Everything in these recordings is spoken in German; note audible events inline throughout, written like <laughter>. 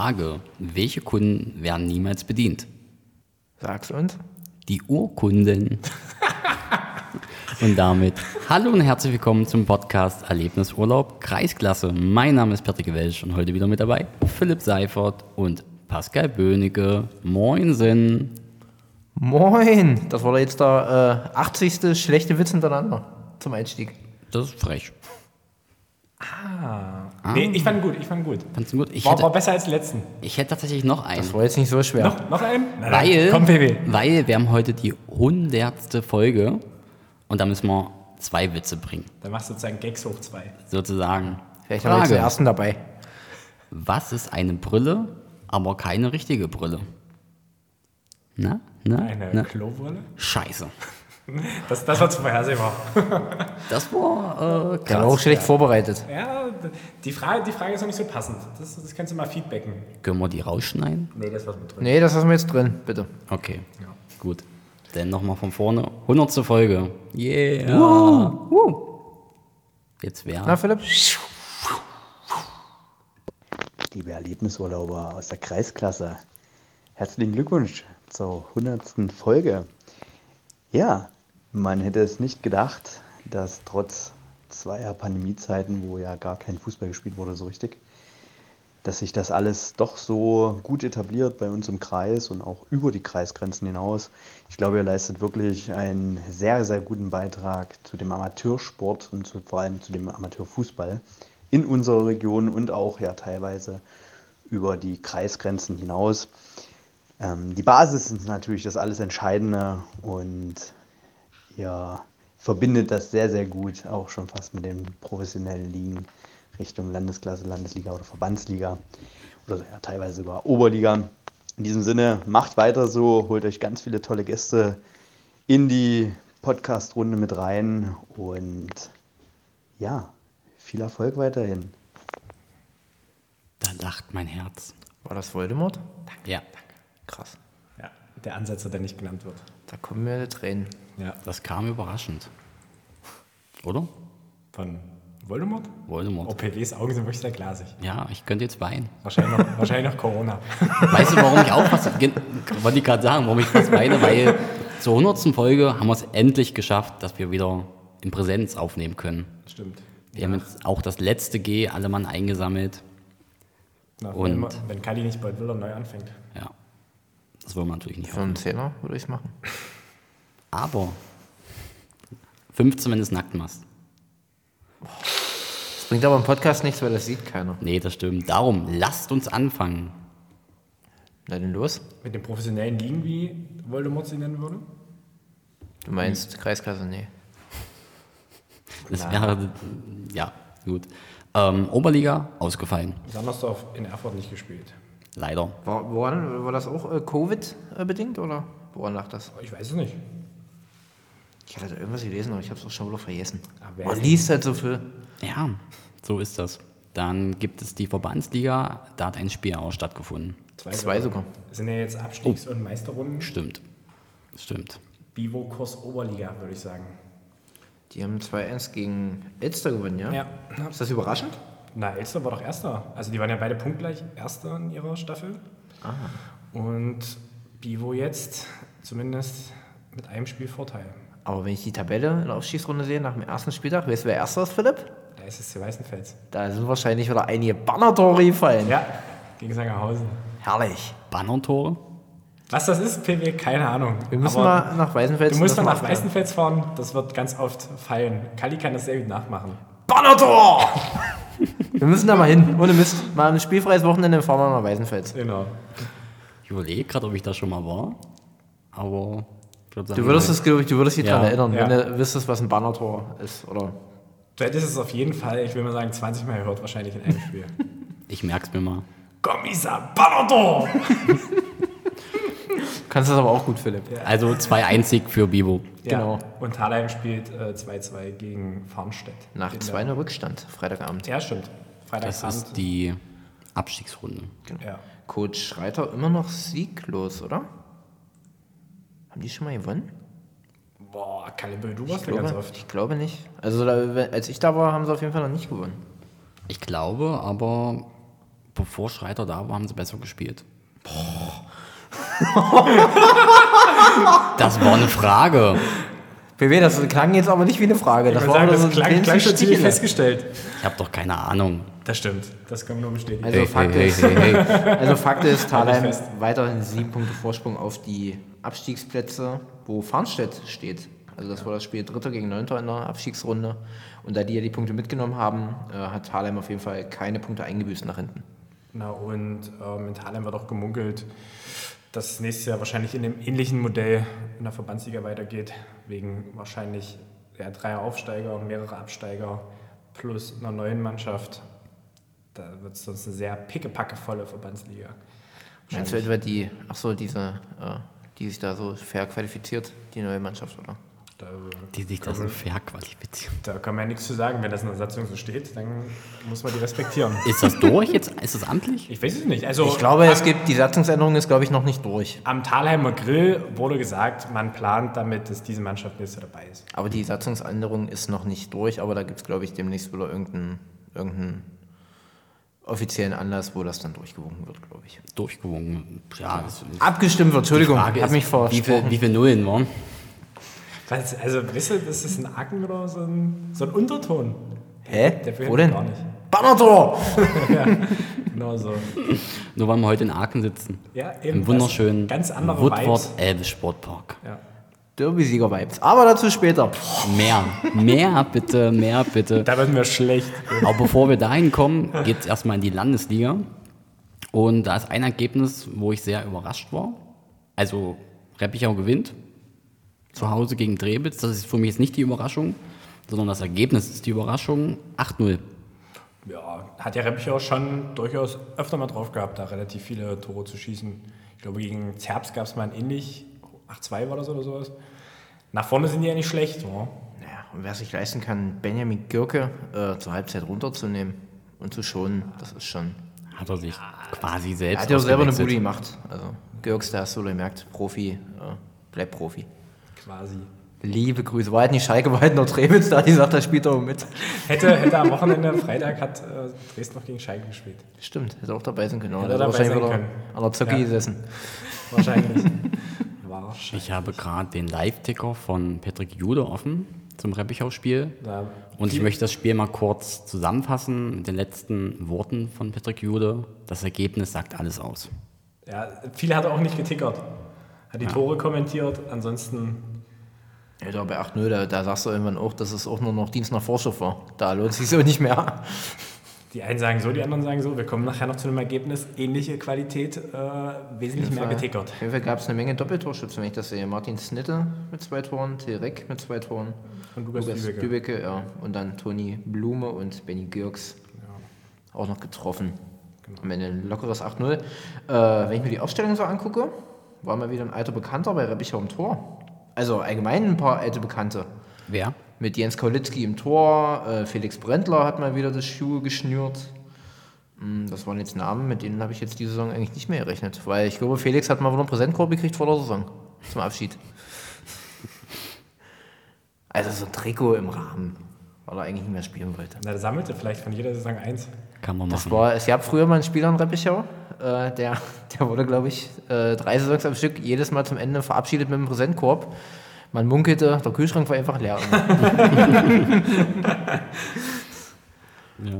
Frage, welche Kunden werden niemals bedient? Sag's uns. Die Urkunden. und damit hallo und herzlich willkommen zum Podcast Erlebnisurlaub Kreisklasse. Mein Name ist Patrick Welsch und heute wieder mit dabei Philipp Seifert und Pascal Böhnecke. Moinsen. Moin! Das war jetzt der äh, 80. schlechte Witz hintereinander zum Einstieg. Das ist frech. Nee, ich fand gut, ich fand gut. Fandst du gut? Ich War, hätte, war besser als die letzten. ich hätte tatsächlich noch einen. Das war jetzt nicht so schwer. Noch, noch einen? Dann, Weil, Komm, Baby. weil wir haben heute die hundertste Folge und da müssen wir zwei Witze bringen, Dann machst du sozusagen Gags hoch zwei. sozusagen. Vielleicht haben wir jetzt den ersten dabei. Was ist eine Brille, aber keine richtige Brille? Na? Na? Eine Na? Klobrille? Scheiße. Das, das war zu vorhersehbar. Das war äh, krass. schlecht vorbereitet. Ja, die Frage, die Frage ist noch nicht so passend. Das, das kannst du mal feedbacken. Können wir die rausschneiden? Nee, das war mit drin. Nee, das lassen wir jetzt drin, bitte. Okay, gut. Dann nochmal von vorne. Hundertste Folge. Yeah. Jetzt Na, wäre Philipp? Liebe Erlebnisurlauber aus der Kreisklasse, herzlichen Glückwunsch zur 100. Folge. Ja, man hätte es nicht gedacht, dass trotz zweier Pandemiezeiten, wo ja gar kein Fußball gespielt wurde so richtig, dass sich das alles doch so gut etabliert bei uns im Kreis und auch über die Kreisgrenzen hinaus. Ich glaube, ihr leistet wirklich einen sehr, sehr guten Beitrag zu dem Amateursport und zu, vor allem zu dem Amateurfußball in unserer Region und auch ja teilweise über die Kreisgrenzen hinaus. Ähm, die Basis ist natürlich das alles Entscheidende und ihr verbindet das sehr, sehr gut, auch schon fast mit den professionellen Ligen Richtung Landesklasse, Landesliga oder Verbandsliga oder ja, teilweise sogar Oberliga. In diesem Sinne, macht weiter so, holt euch ganz viele tolle Gäste in die Podcast-Runde mit rein und ja, viel Erfolg weiterhin. Da lacht mein Herz. War das Voldemort? Ja, Krass. Ja, der Ansatz, der nicht genannt wird. Da kommen mir Tränen. Ja. das kam überraschend. Oder? Von Voldemort? Voldemort. Oh, PWs Augen sind wirklich sehr glasig. Ja, ich könnte jetzt weinen. Wahrscheinlich noch, wahrscheinlich noch Corona. <laughs> Weißt du, warum ich auch fast, wollte ich gerade sagen, warum ich fast weine, weil zur 100. Folge haben wir es endlich geschafft, dass wir wieder in Präsenz aufnehmen können. Stimmt. Wir haben jetzt auch das letzte G alle Mann eingesammelt. Na, Und- wenn, wenn Kali nicht bald will und neu anfängt. Ja, das wollen wir natürlich nicht. Für einen Zehner würde ich es machen. Aber 15, wenn du es nackt machst. Das bringt aber im Podcast nichts, weil das sieht keiner. Nee, das stimmt. Darum, lasst uns anfangen. Na denn los? Mit den professionellen Ligen, wie Voldemort sie nennen würde? Du meinst Kreiskasse? Nee. Das wäre, ja, gut. Ähm, Oberliga ausgefallen. Sandersdorf in Erfurt nicht gespielt. Leider. War, woran, war das auch äh, Covid-bedingt oder woran lag das? Ich weiß es nicht. Ich hatte da irgendwas gelesen, aber ich habe es auch schon wieder vergessen. Aber Man liest halt so viel. Ja, so ist das. Dann gibt es die Verbandsliga, da hat ein Spiel auch stattgefunden. Zwei sogar. Es sind ja jetzt Abstiegs- und Meisterrunden. Stimmt. Stimmt. Bivo-Kurs Oberliga, würde ich sagen. Die haben 2-1 gegen Elster gewonnen, ja? Ja. Ist das überraschend? Na, Elster war doch Erster. Also die waren ja beide punktgleich Erster in ihrer Staffel. Und Bivo jetzt zumindest mit einem Spiel Vorteil. Aber wenn ich die Tabelle in der Aufstiegsrunde sehe, nach dem ersten Spieltag, weißt du, wer erster ist, Philipp? Da ist es zu Weißenfels. Da sind wahrscheinlich wieder einige Bannertore gefallen. Ja, gegen Sangerhausen. Herrlich. Bannertore? Was das ist, PW, keine Ahnung. Wir müssen Aber mal nach Weißenfels. Du musst mal nach. Weißenfels fahren, das wird ganz oft fallen. Kali kann das sehr gut nachmachen. Bannertor! <laughs> Wir müssen da mal hin. Ohne Mist. Mal ein spielfreies Wochenende fahren wir nach Weißenfels. Genau. Ich überlege gerade, ob ich da schon mal war. Aber ich würde sagen, Du würdest es, glaube ich, du würdest dich Ja. daran erinnern, Ja. wenn du wüsstest, was ein Bannertor ist. Oder Du hättest es auf jeden Fall, ich will mal sagen, 20 Mal gehört, wahrscheinlich in einem Spiel. ich merke es mir mal. Kommissar Bannertor! <laughs> kannst das aber auch gut, Philipp. Also 2-1 für Bibo. Genau. Ja. Und Thalheim spielt äh, 2-2 gegen Farnstedt. Nach In 2 Rückstand, Freitagabend. Ja, stimmt. Das Freitagabend. ist die Abstiegsrunde. ja. Coach Schreiter immer noch sieglos, oder? Haben die schon mal gewonnen? Boah, Kalibel, du warst Ich ja ganz glaube, oft. ich glaube nicht. Also da, als ich da war, haben sie auf jeden Fall noch nicht gewonnen. Ich glaube, aber bevor Schreiter da war, haben sie besser gespielt. Das war eine Frage. BW, das klang jetzt aber nicht wie eine Frage. Das Ich war sagen, so das klang, ein klang schon ziemlich festgestellt. Ich habe doch keine Ahnung. Das stimmt. Das kann man nur bestätigen. Also Hey, Fakt hey, ist, hey, hey, hey. Also Fakt ist, Thalheim weiterhin sieben Punkte Vorsprung auf die Abstiegsplätze, wo Farnstedt steht. Also das war das Spiel Dritter gegen Neunter in der Abstiegsrunde. Und da die ja die Punkte mitgenommen haben, äh, hat Thalheim auf jeden Fall keine Punkte eingebüßt nach hinten. Na und ähm, in Thalheim wird auch gemunkelt, dass es nächstes Jahr wahrscheinlich in einem ähnlichen Modell in der Verbandsliga weitergeht, wegen wahrscheinlich ja, dreier Aufsteiger, mehrere Absteiger plus einer neuen Mannschaft. Da wird es sonst eine sehr pickepackevolle Verbandsliga. Meinst du etwa die, ach so, diese, äh, die sich da so fair qualifiziert, die neue Mannschaft, oder? Da, Die sich da so verqualifizieren. da kann man ja nichts zu sagen. Wenn das in der Satzung so steht, dann muss man die respektieren. <laughs> Ist das durch jetzt? Ist das amtlich? Ich weiß es nicht. Also Ich glaube, es am- gibt, die Satzungsänderung ist, glaube ich, noch nicht durch. Am Thalheimer Grill wurde gesagt, man plant damit, dass diese Mannschaft Jahr dabei ist. Aber die Satzungsänderung ist noch nicht durch, aber da gibt es, glaube ich, demnächst wieder irgendeinen irgendeinen offiziellen Anlass, wo das dann durchgewunken wird, glaube ich. Durchgewunken. Ja, Abgestimmt wird, Entschuldigung, die Frage hab ist, mich wie versprochen. viel, wie viel Nullen waren? Was, also, weißt du, das ist ein Acken oder so ein, so ein Unterton. Hä? Der Wo denn? Gar nicht. Bannertor! <laughs> Genau so. Nur weil wir heute in Aachen sitzen. Ja, eben. Im wunderschönen Das Ganz andere Woodward. Elbe Sportpark. Ja. Derby-Sieger-Vibes. Aber dazu später. Mehr, mehr bitte, mehr bitte. Da werden wir schlecht. Aber bevor wir dahin kommen, geht es erstmal in die Landesliga. Und da ist ein Ergebnis, wo ich sehr überrascht war. Also Reppichau gewinnt. Zu Hause gegen Drebitz. Das ist für mich jetzt nicht die Überraschung, sondern das Ergebnis ist die Überraschung. 8-0. Ja, hat ja Reppich auch schon durchaus öfter mal drauf gehabt, da relativ viele Tore zu schießen. Ich glaube, gegen Zerbst gab es mal ein ähnlich. 8-2 war das oder sowas. Nach vorne sind die ja nicht schlecht. Ja. Naja, und wer sich leisten kann, Benjamin Gürke äh, zur Halbzeit runterzunehmen und zu schonen, das ist schon. Hat er sich quasi Er selbst hat ja auch selber eine. Bude gemacht. Also, Gürks, da hast du gemerkt, Profi, äh, bleibt Profi. Quasi. Liebe Grüße. War halt nicht Schalke, war halt noch Trebitz da, die sagt, er spielt doch mit. Hätte, hätte am Wochenende, Freitag, hat äh, Dresden noch gegen Schalke gespielt. Stimmt, hätte auch dabei sein können. Hätte dabei wahrscheinlich sein wieder können. an der Zocke Ja. gesessen. Wahrscheinlich. <laughs> Wahrscheinlich. Ich habe gerade den Live-Ticker von Patrick Jude offen zum Reppichau-Spiel. Da- Und ich möchte das Spiel mal kurz zusammenfassen mit den letzten Worten von Patrick Jude. Das Ergebnis sagt alles aus. Ja, viel hat er auch nicht getickert. Hat die Tore kommentiert, ansonsten Ja, da bei 8-0, da, da sagst du irgendwann auch, dass es auch nur noch Dienst nach Vorschrift war. Da lohnt sich so nicht mehr. die einen sagen so, die anderen sagen so. Wir kommen nachher noch zu einem Ergebnis, ähnliche Qualität, äh, wesentlich mehr getickert. Auf jeden Fall gab es eine Menge Doppeltorschützen, wenn ich das sehe. Martin Snitte mit zwei Toren, Till Reck mit zwei Toren, Und Lukas, Lukas Lübeck. Lübecke, ja. Und dann Toni Blume und Benny Gürks auch noch getroffen. Genau. Am Ende ein lockeres 8-0. Äh, wenn ich mir die Aufstellung so angucke, war mal wieder ein alter Bekannter bei Reppichau im Tor. Also allgemein ein paar alte Bekannte. Wer? Mit Jens Kaulitzki im Tor, äh, Felix Brendler hat mal wieder das Schuhe geschnürt. Hm, Das waren jetzt Namen, mit denen habe ich jetzt diese Saison eigentlich nicht mehr gerechnet. Weil ich glaube, Felix hat mal wieder einen Präsentkorb gekriegt vor der Saison. Zum Abschied. Also so ein Trikot im Rahmen, weil er eigentlich nicht mehr spielen wollte. Na, der sammelte vielleicht von jeder Saison eins. Kann man Das machen. war, es gab früher mal einen Spieler in Reppichau, äh, der, der wurde, glaube ich, äh, drei Saisons am Stück jedes Mal zum Ende verabschiedet mit einem Präsentkorb. Man munkelte, der Kühlschrank war einfach leer. <laughs> Ja.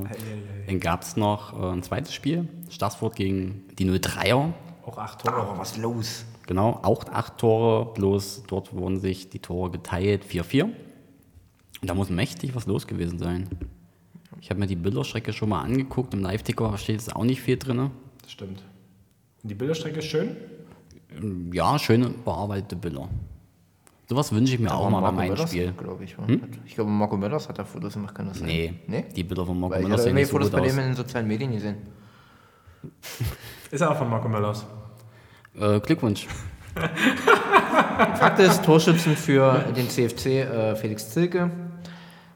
Dann gab es noch äh, ein zweites Spiel. Stassfurt gegen die 03er. Auch acht Tore. Aber was los? Genau, auch acht Tore, bloß dort wurden sich die Tore geteilt, 4-4. Und da muss mächtig was los gewesen sein. Ich habe mir die Bilderstrecke schon mal angeguckt, im Live-Ticker steht jetzt auch nicht viel drin. Das stimmt. Und die Bilderstrecke ist schön. Ja, schöne bearbeitete Bilder. Sowas wünsche ich mir auch mal bei meinem Möllers, Spiel. glaube ich. War. Ich glaube, Marco Möllers hat da Fotos gemacht, kann das sein? Nee, Nee? die Bilder von Marco Weil hatte sehen nicht so Fotos gut bei dem in den sozialen Medien gesehen. Ist auch von Marco Möllers. Äh, Glückwunsch. Fakt ist, Torschützen für den CFC äh, Felix Zilke,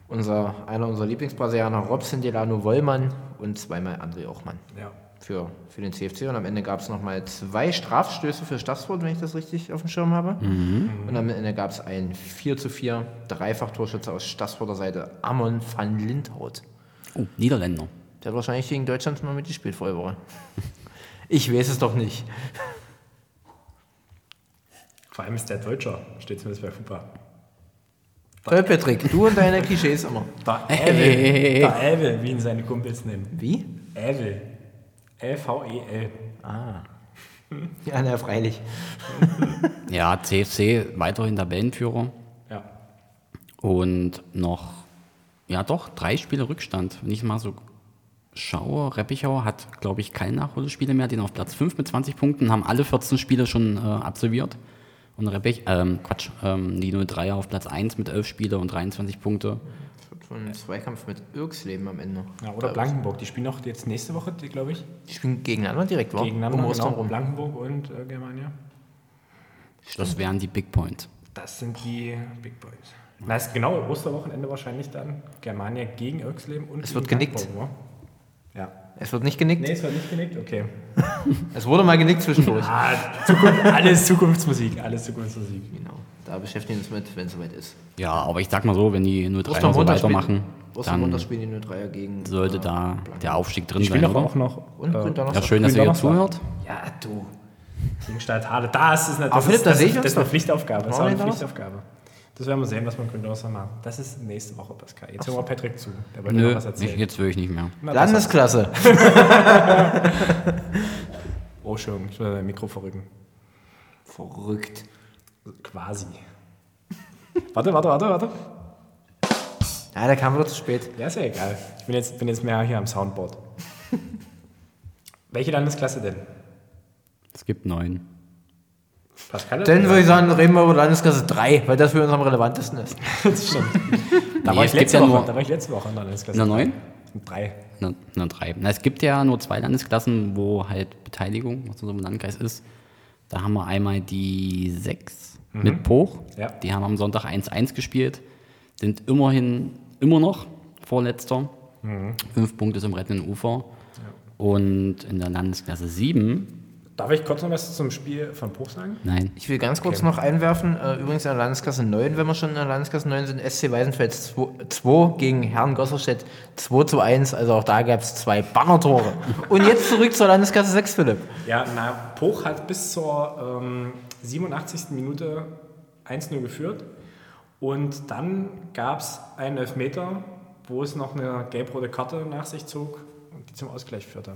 unser, einer unserer Lieblingsbrasilianer Robson Delano Wollmann und zweimal André Ochmann Ja. für, für den CFC. Und am Ende gab es nochmal zwei Strafstöße für Stassfurt, wenn ich das richtig auf dem Schirm habe. Und am Ende gab es ein 4 zu 4 Dreifach-Torschütze aus Stassfurter Seite, Amon van Lindhout. Oh, Niederländer. Der hat wahrscheinlich gegen Deutschland mal mitgespielt vorige Woche. <laughs> Ich weiß es doch nicht. Vor allem ist der Deutscher, steht zumindest bei FUPA. Toll, Patrick, du und deine Klischees immer. Der <laughs> Hey. Ävel, der Ävel, wie ihn seine Kumpels nennen. Wie? Ävel. L-V-E-L. Ja, na, freilich. <laughs> Ja, CFC weiterhin Tabellenführer Ja. und noch, ja doch, drei Spiele Rückstand. Wenn ich mal so schaue, Reppichau hat, glaube ich, keine Nachholspiele mehr, sind auf Platz 5 mit 20 Punkten, haben alle 14 Spiele schon äh, absolviert. Und Reppich, ähm, Quatsch, ähm, die 03er auf Platz 1 mit 11 Spiele und 23 Punkte. Das wird schon ein Zweikampf mit Irksleben am Ende. ja. Oder Blankenburg, die spielen noch jetzt nächste Woche, glaube ich. Die spielen gegeneinander direkt, wa? Gegeneinander, Um Ostern genau. rum. Blankenburg und äh, Germania. Das wären die Big Points. Das sind die Big Boys. Na, ist genau Osterwochenende wahrscheinlich dann. Germania gegen Irksleben und Es gegen wird genickt. Ja. Es wird nicht genickt. Nee, es wird nicht genickt, okay. <laughs> Es wurde mal genickt zwischendurch. Ah, Zukunft, alles Zukunftsmusik, alles Zukunftsmusik. genau. Da beschäftigen wir uns mit, wenn es soweit ist. Ja, aber ich sag mal so, wenn die 03er so weitermachen, dann spielen die 03er gegen. sollte äh, da der Aufstieg drin Die sein, spielen doch auch noch. Und äh. Ja, schön, dass ihr hier zuhört. Ja, du. Gegen Stadthalle. Das ist, Aber das das ich das uns ist eine. Pflichtaufgabe. Das ist eine Pflichtaufgabe. Das werden wir sehen, was wir in Gründonnerstag machen. Das ist nächste Woche, Pascal. Jetzt hören wir Patrick zu. Der wollte Nö, noch was erzählen. nicht, jetzt will ich nicht mehr. Na, Landesklasse. <laughs> Oh, schön. Ich will dein Mikro verrücken. Verrückt. Quasi. warte, warte, warte, warte. Ja, der kam wieder zu spät. Ja, ist ja egal. Ich bin jetzt, bin jetzt mehr hier am Soundboard. <laughs> Welche Landesklasse denn? Es gibt neun. Pascal? Dann würde ich sagen, reden wir über Landesklasse 3, weil das für uns am relevantesten ist. <laughs> Das stimmt. Da, Nee, war ich letzte ja Woche, nur- da war ich letzte Woche in der Landesklasse. In der neun? Drei. Na, na, drei. Na, es gibt ja nur zwei Landesklassen, wo halt Beteiligung aus unserem Landkreis ist. Da haben wir einmal die sechs mit Poch. Ja. Die haben am Sonntag 1-1 gespielt. Sind immerhin immer noch Vorletzter. Fünf Punkte zum rettenden Ufer. Und in der Landesklasse 7, Darf ich kurz noch was zum Spiel von Bruch sagen? nein, Ich will ganz kurz noch einwerfen, äh, übrigens in der Landesklasse 9, wenn wir schon in der Landesklasse 9 sind, SC Weißenfeld 2 gegen Herrn Gosserstedt 2 zu 1, also auch da gab es zwei Bannertore. <laughs> Und jetzt zurück zur Landesklasse 6, Philipp. Ja, na, Poch hat bis zur ähm, 87. Minute 1-0 geführt. Und dann gab es einen Elfmeter, wo es noch eine gelb-rote Karte nach sich zog und die zum Ausgleich führte.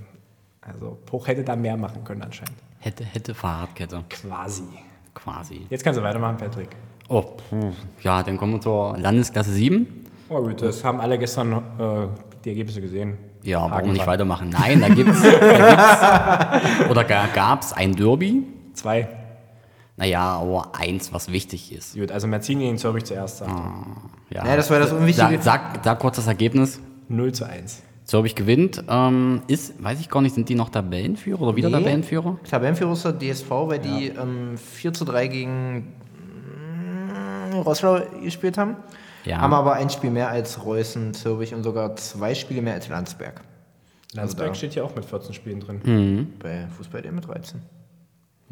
Also Poch hätte da mehr machen können anscheinend. hätte, hätte Fahrradkette. Quasi. Quasi. Jetzt kannst du weitermachen, Patrick. Oh, puh. ja, dann kommen wir zur Landesklasse 7. Oh gut, das haben alle gestern äh, die Ergebnisse gesehen. Ja, warum Haken nicht weitermachen? Nein, da gibt's, da gibt's oder gab es ein Derby. Zwei. Naja, aber eins, was wichtig ist. Gut, also Mazzini gegen Zürich zuerst sagt. Ja, Ja, das war das Unwichtige. Sag, sag, sag kurz das Ergebnis. 0 zu 1. Zürich gewinnt. Ähm, ist, weiß ich gar nicht, sind die noch Tabellenführer oder wieder Nee. Tabellenführer? Tabellenführer ist der DSV, weil die ähm, 4 zu 3 gegen mm, Rosslau gespielt haben. Ja. Haben aber ein Spiel mehr als Reußen, Zürich und sogar zwei Spiele mehr als Landsberg. Landsberg da- steht hier auch mit 14 Spielen drin. Hm. Bei Fußball mit 13.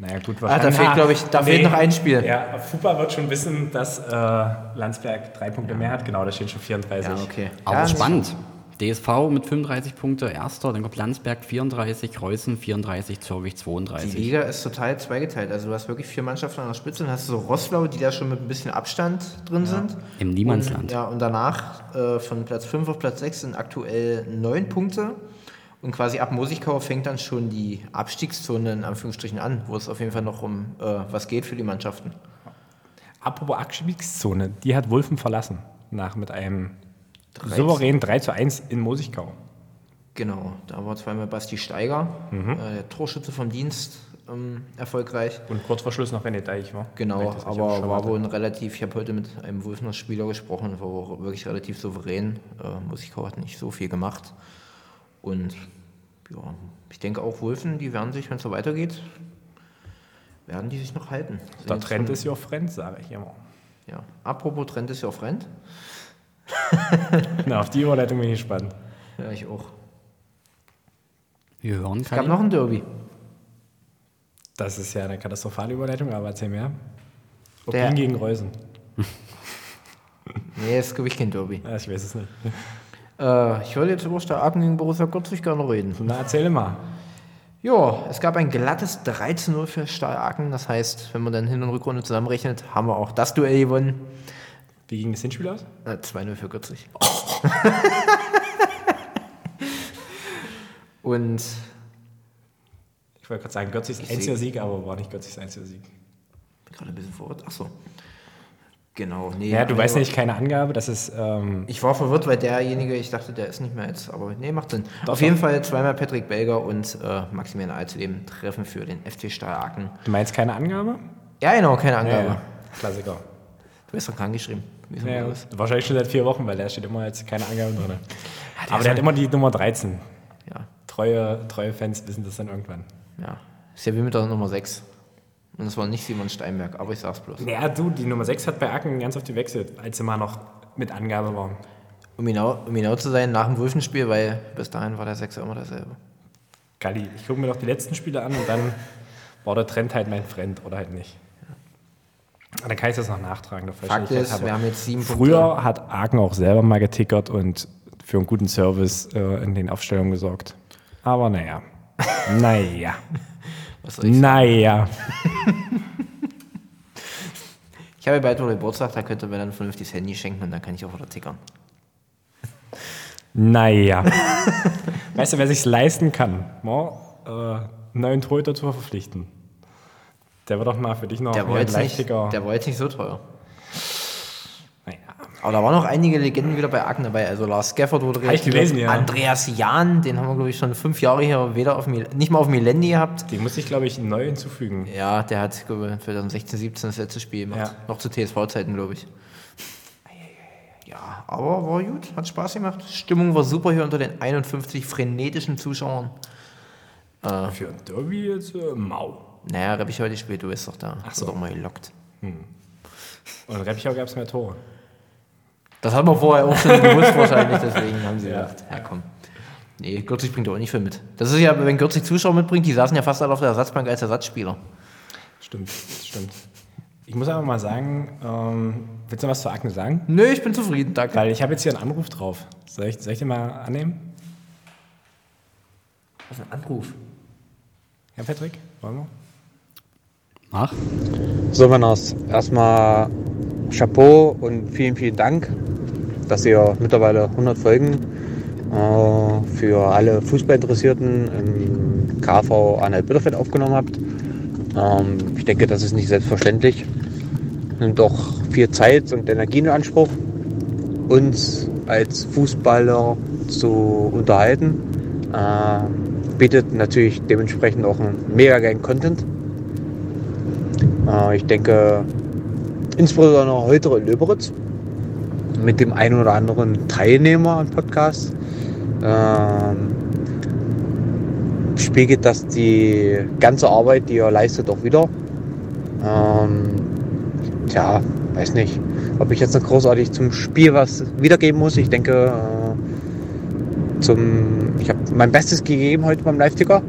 Naja, gut, Ah, da fehlt, glaube ich, da fehlt noch ein Spiel. Ja, Fupa wird schon wissen, dass äh, Landsberg drei Punkte mehr hat. Genau, da stehen schon 34. Ja, okay. Aber Ja, spannend. DSV mit 35 Punkte, erster, dann kommt Landsberg 34, Reußen 34, Zürich Die 32. Liga ist total zweigeteilt. Also du hast wirklich vier Mannschaften an der Spitze und hast so Rosslau, die da schon mit ein bisschen Abstand drin sind. Im Niemandsland. Und, ja, und danach äh, von Platz 5 auf Platz 6 sind aktuell neun Punkte. Und quasi ab Mosigkauer fängt dann schon die Abstiegszone in Anführungsstrichen an, wo es auf jeden Fall noch um äh, was geht für die Mannschaften. Apropos Abstiegszone, die hat Wulfen verlassen. Nach mit einem Drei- souveränen 3 zu 1 in Mosigkau. Genau, da war zweimal Basti Steiger, Mhm. äh, der Torschütze vom Dienst, ähm, erfolgreich. Und kurz vor Schluss noch René Deich, war? Genau, das richtig aber war wohl ein relativ, ich habe heute mit einem Wulfner Spieler gesprochen, war auch wirklich relativ souverän. Äh, Musikau hat nicht so viel gemacht. Und ja, ich denke auch Wulfen, die werden sich, wenn es so weitergeht, werden die sich noch halten. Sind Der Trend schon- ist your friend, sage ich immer. Ja. Apropos Trend ist ja Friend. Na, auf die Überleitung bin ich gespannt. Ja, ich auch. Wir hören Es gab noch ein Derby. Das ist ja eine katastrophale Überleitung, aber erzähl mehr. Der- Opin gegen Reusen. Nee, glaube ich kein Derby. Ja, ich weiß es nicht. Äh, ich wollte jetzt über Steyr-Aachen gegen Borussia Gürzig gerne reden. Na, erzähle mal. Ja, es gab ein glattes 13-0 für Steyr-Aachen. Das heißt, wenn man dann Hin- und Rückrunde zusammenrechnet, haben wir auch das Duell gewonnen. Wie ging das Hinspiel aus? Äh, 2-0 für Gürzig. <laughs> und Ich wollte gerade sagen, Götzigs Ich einziger Sieg, aber war nicht Götzigs einziger Sieg. bin gerade ein bisschen verwirrt. Achso. Genau. Nee, Ja, du aber- weißt nicht, keine Angabe, das ist, ähm, Ich war verwirrt, weil derjenige, ich dachte, der ist nicht mehr jetzt, aber nee, macht Sinn. Doch, Auf jeden Fall zweimal Patrick Belger und äh, Maximilian Al zu dem Treffen für den FC Steyr-Aachen. du meinst keine Angabe? Ja, genau, keine Angabe. Klassiker. Du bist doch krank geschrieben. Ja, wahrscheinlich schon seit vier Wochen, weil da steht immer jetzt keine Angabe drin. der Aber der hat immer die Nummer 13. Ja, Treue, treue Fans wissen das dann irgendwann. ja. Ist ja wie mit der Nummer 6. Und das war nicht Simon Steinberg, aber ich sag's bloß. Naja, du, die Nummer 6 hat bei Acken ganz oft gewechselt, als sie mal noch mit Angabe waren. Um genau, um genau zu sein, nach dem Wulfenspiel, weil bis dahin war der Sechser immer derselbe. Galli, ich gucke mir doch die letzten Spiele an und dann war der Trend halt mein Freund oder halt nicht. Dann kann ich das noch nachtragen. Fakt ist, wir haben jetzt sieben Früher hat Aachen auch selber mal getickert und für einen guten Service äh, in den Aufstellungen gesorgt. Aber naja. <laughs> naja. Was soll ich sagen? Naja. Ich habe bald wohl Geburtstag, da könnte mir dann ein vernünftiges Handy schenken und dann kann ich auch wieder tickern. Naja. <laughs> weißt du, wer sich leisten kann, no? äh, einen neuen Torhüter-Tour verpflichten? Der wird doch mal für dich noch Der war, nicht, Live-Ticker. der war jetzt nicht so teuer. Naja. Aber da waren noch einige Legenden wieder bei Aachen dabei. Also Lars Geffert wurde ich gelesen, ja. Andreas Jahn, den haben wir, glaube ich, schon fünf Jahre hier weder auf Mil nicht mal auf Milendi gehabt. Den muss ich, glaube ich, neu hinzufügen. Ja, der hat, glaube ich, 2016, 17 das letzte Spiel gemacht. Ja. Noch zu TSV-Zeiten, glaube ich. Ja, aber war gut, hat Spaß gemacht. Stimmung war super hier unter den 51 frenetischen Zuschauern. Für ein Derby jetzt äh, mau. Naja, Reppich heute spielt, du bist doch da. Ach so. doch mal gelockt. Und in Reppichau gab es mehr Tore. Das hat man vorher auch schon gewusst wahrscheinlich, deswegen haben sie Ja. gedacht, ja komm. Nee, Gürzig bringt auch nicht viel mit. Das ist ja, wenn Gürzig Zuschauer mitbringt, die saßen ja fast alle auf der Ersatzbank als Ersatzspieler. Stimmt, das stimmt. Ich muss aber mal sagen, ähm, willst du was zu Aachen sagen? Nö, ich bin zufrieden, danke. Weil ich habe jetzt hier einen Anruf drauf. Soll ich, soll ich den mal annehmen? Was ist ein Anruf? Herr Patrick, wollen wir? Mach. So, Männers, erstmal Chapeau und vielen, vielen Dank, dass ihr mittlerweile 100 Folgen äh, für alle Fußballinteressierten im KV Anhalt-Bitterfeld aufgenommen habt. Ähm, ich denke, das ist nicht selbstverständlich. Nimmt auch viel Zeit und Energie in Anspruch, uns als Fußballer zu unterhalten. Äh, bietet natürlich dementsprechend auch einen mega geilen Content. Äh, ich denke, insbesondere heute in Löberitz mit dem einen oder anderen Teilnehmer am Podcast ähm, spiegelt das die ganze Arbeit, die ihr leistet, auch wieder. Ähm, tja, weiß nicht, ob ich jetzt noch großartig zum Spiel was wiedergeben muss. Ich denke, äh, zum, ich habe mein Bestes gegeben heute beim Live-Ticker.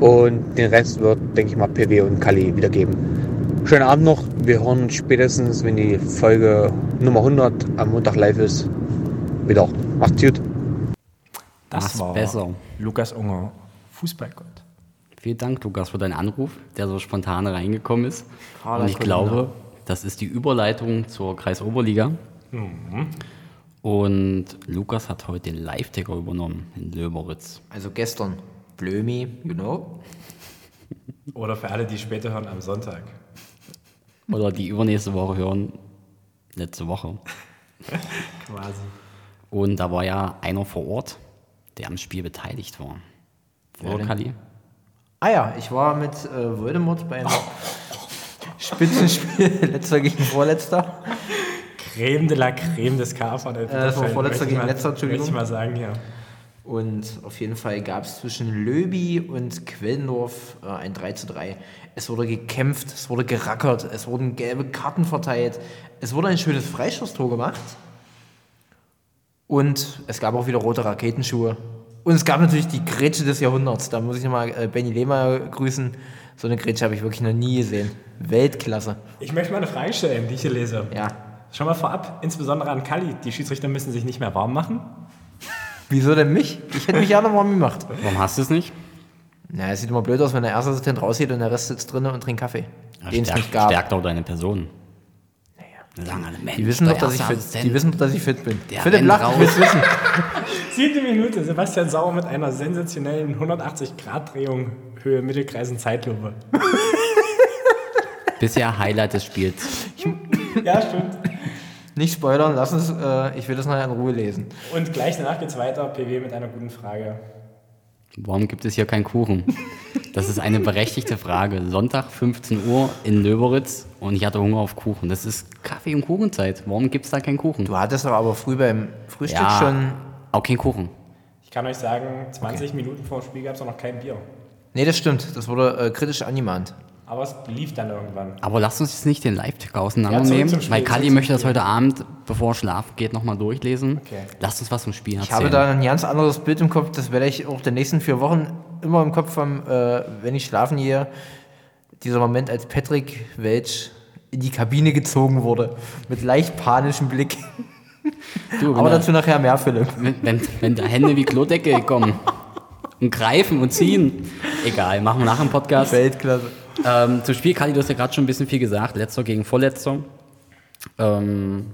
Und den Rest wird, denke ich mal, PW und Kali wiedergeben. Schönen Abend noch. Wir hören spätestens, wenn die Folge Nummer 100 am Montag live ist, wieder. Macht's gut. Das Mach's war besser. Lukas Unger, Fußballgott. Vielen Dank, Lukas, für deinen Anruf, der so spontan reingekommen ist. Carla Und ich Kolumna. glaube, das ist die Überleitung zur Kreisoberliga. Und Lukas hat heute den Live-Ticker übernommen in Löberitz. Also gestern Blömi, you know. Oder für alle, die später hören, am Sonntag. Oder die übernächste Woche hören, letzte Woche. <laughs> Quasi. Und da war ja einer vor Ort, der am Spiel beteiligt war. Oder? Kali? Ah ja, ich war mit äh, Voldemort beim <laughs> Spitzenspiel, <laughs> letzter gegen vorletzter. Creme de la Creme des KV. der das war Bitterfeld, vorletzter gegen mal- letzter, Entschuldigung. Möchte ich mal sagen hier. Und auf jeden Fall gab es zwischen Löbi und Quellendorf äh, ein 3 zu 3. Es wurde gekämpft, es wurde gerackert, es wurden gelbe Karten verteilt, es wurde ein schönes Freistoßtor gemacht. Und es gab auch wieder rote Raketenschuhe. Und es gab natürlich die Grätsche des Jahrhunderts. Da muss ich nochmal äh, Benny Lehmer grüßen. So eine Grätsche habe ich wirklich noch nie gesehen. Weltklasse. Ich möchte mal eine Frage stellen, die ich hier lese. Ja. Schon mal vorab, insbesondere an Kali, die Schiedsrichter müssen sich nicht mehr warm machen. Wieso denn mich? Ich hätte mich gerne warm gemacht. Warum hast du es nicht? Na, es sieht immer blöd aus, wenn der erste Assistent rausgeht und der Rest sitzt drinnen und trinkt Kaffee. Ja, den es stärkt, nicht gab. stärkt auch deine Person. Naja. Sagen alle, Mensch, Die wissen doch, dass ich fit, die wissen doch, dass ich fit bin. Der Philipp lacht, ich will's wissen. <laughs> Siebte Minute, Sebastian Sauer mit einer sensationellen 180-Grad-Drehung, Höhe Mittelkreisen Zeitlupe. <laughs> Bisher Highlight des Spiels. Ja, stimmt. Nicht spoilern, lass uns, äh, ich will das nachher in Ruhe lesen. Und gleich danach geht's weiter, PW mit einer guten Frage. Warum gibt es hier keinen Kuchen? Das ist eine berechtigte Frage. Sonntag 15 Uhr in Löberitz und ich hatte Hunger auf Kuchen. Das ist Kaffee- und Kuchenzeit. Warum gibt es da keinen Kuchen? Du hattest doch aber früh beim Frühstück ja, schon. auch kein Kuchen. Ich kann euch sagen, 20 Minuten vor dem Spiel gab's auch noch kein Bier. Nee, das stimmt. Das wurde äh, kritisch angemahnt. Aber es lief dann irgendwann. Aber lasst uns jetzt nicht den Live-Ticker Ja, zurück auseinandernehmen, Spiel, weil Kali möchte das heute Abend, bevor er schlafen geht, nochmal durchlesen. Okay. Lasst uns was zum Spiel Ich erzählen. habe da ein ganz anderes Bild im Kopf. Das werde ich auch die nächsten vier Wochen immer im Kopf haben, äh, wenn ich schlafen gehe. Dieser Moment, als Patrick Welch in die Kabine gezogen wurde. Mit leicht panischem Blick. du, Aber da, dazu nachher mehr, Philipp. wenn, wenn, wenn da Hände wie Klodecke kommen <laughs> und greifen und ziehen. Egal, machen wir nach dem Podcast. Weltklasse. Ähm, zum Spiel, Kali, du hast ja gerade schon ein bisschen viel gesagt. Letzter gegen Vorletzter. Ähm,